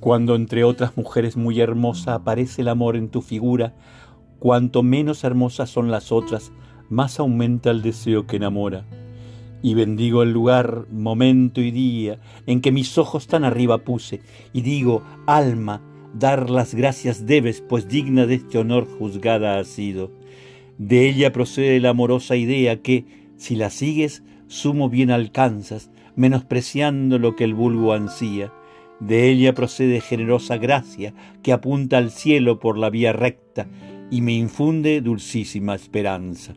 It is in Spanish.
Cuando entre otras mujeres muy hermosa aparece el amor en tu figura, cuanto menos hermosas son las otras, más aumenta el deseo que enamora. Y bendigo el lugar, momento y día en que mis ojos tan arriba puse, y digo, alma, dar las gracias debes, pues digna de este honor juzgada has sido. De ella procede la amorosa idea que, si la sigues, sumo bien alcanzas, menospreciando lo que el vulgo ansía. De ella procede generosa gracia que apunta al cielo por la vía recta y me infunde dulcísima esperanza.